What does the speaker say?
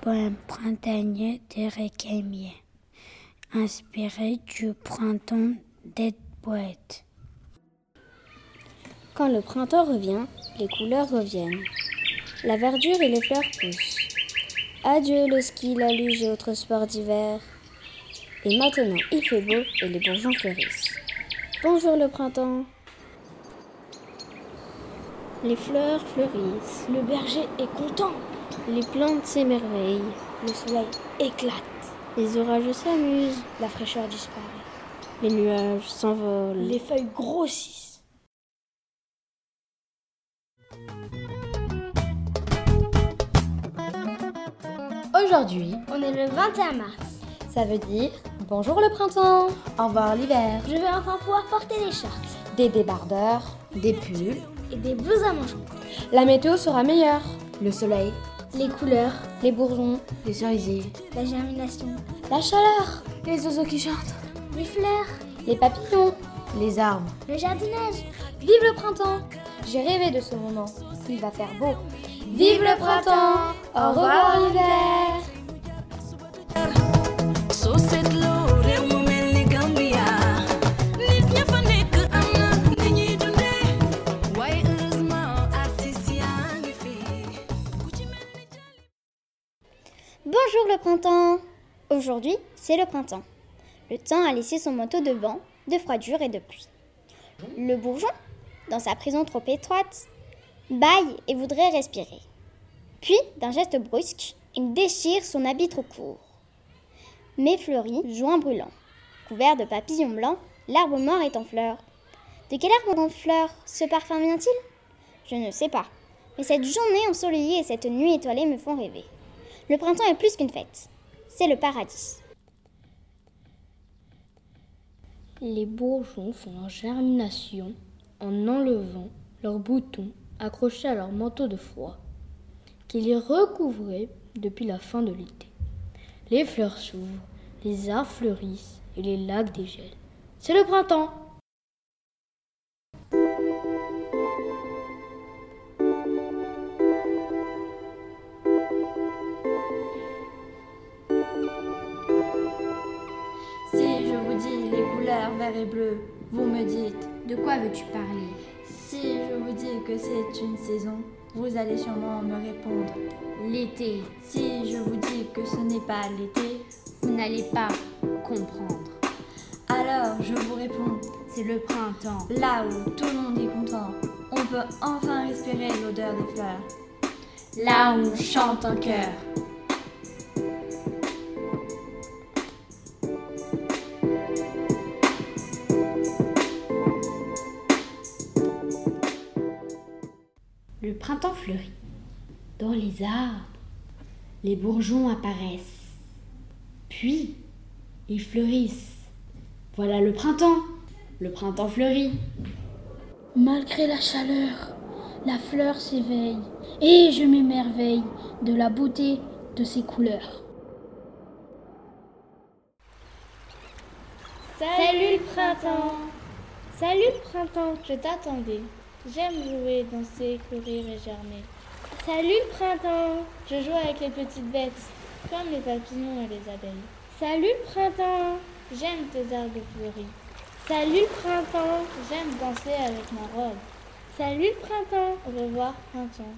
Poème printanier d'Eric Aimier, inspiré du printemps des poètes. Quand le printemps revient, les couleurs reviennent. La verdure et les fleurs poussent. Adieu le ski, la luge et autres sports d'hiver. Et maintenant il fait beau et les bourgeons fleurissent. Bonjour le printemps les fleurs fleurissent. Le berger est content. Les plantes s'émerveillent. Le soleil éclate. Les orages s'amusent. La fraîcheur disparaît. Les nuages s'envolent. Les feuilles grossissent. Aujourd'hui, on est le 21 mars. Ça veut dire bonjour le printemps, au revoir l'hiver. Je vais enfin pouvoir porter des shorts, des débardeurs, des pulls et des à. La météo sera meilleure. Le soleil, les couleurs, les bourgeons, les cerisiers, la germination, la chaleur, les oiseaux qui chantent, les fleurs, les papillons, les arbres, le jardinage. Vive le printemps J'ai rêvé de ce moment. Il va faire beau. Vive le printemps Au revoir l'hiver Bonjour le printemps Aujourd'hui, c'est le printemps. Le temps a laissé son manteau de vent, de froidure et de pluie. Le bourgeon, dans sa prison trop étroite, bâille et voudrait respirer. Puis, d'un geste brusque, il déchire son habit trop court. Mais fleuri, joint brûlant. Couvert de papillons blancs, l'arbre mort est en fleurs. De quel arbre en fleurs ce parfum vient-il? Je ne sais pas. Mais cette journée ensoleillée et cette nuit étoilée me font rêver. Le printemps est plus qu'une fête. C'est le paradis. Les bourgeons font leur germination en enlevant leurs boutons accrochés à leur manteau de froid, qui les recouvrait depuis la fin de l'été. Les fleurs s'ouvrent, les arbres fleurissent et les lacs dégèlent. C'est le printemps. Vert et bleu, vous me dites De quoi veux-tu parler? Si je vous dis que c'est une saison, vous allez sûrement me répondre L'été. Si je vous dis que ce n'est pas l'été, vous n'allez pas comprendre. Alors je vous réponds C'est le printemps. Là où tout le monde est content, on peut enfin respirer l'odeur des fleurs. Là où chante un cœur. Le printemps fleurit. Dans les arbres, les bourgeons apparaissent. Puis, ils fleurissent. Voilà le printemps. Le printemps fleurit. Malgré la chaleur, la fleur s'éveille et je m'émerveille de la beauté de ses couleurs. Salut le printemps Salut le printemps, je t'attendais. J'aime jouer, danser, courir et germer. Salut printemps Je joue avec les petites bêtes, comme les papillons et les abeilles. Salut printemps J'aime tes arbres fleuris. Salut printemps J'aime danser avec ma robe. Salut printemps Au revoir printemps.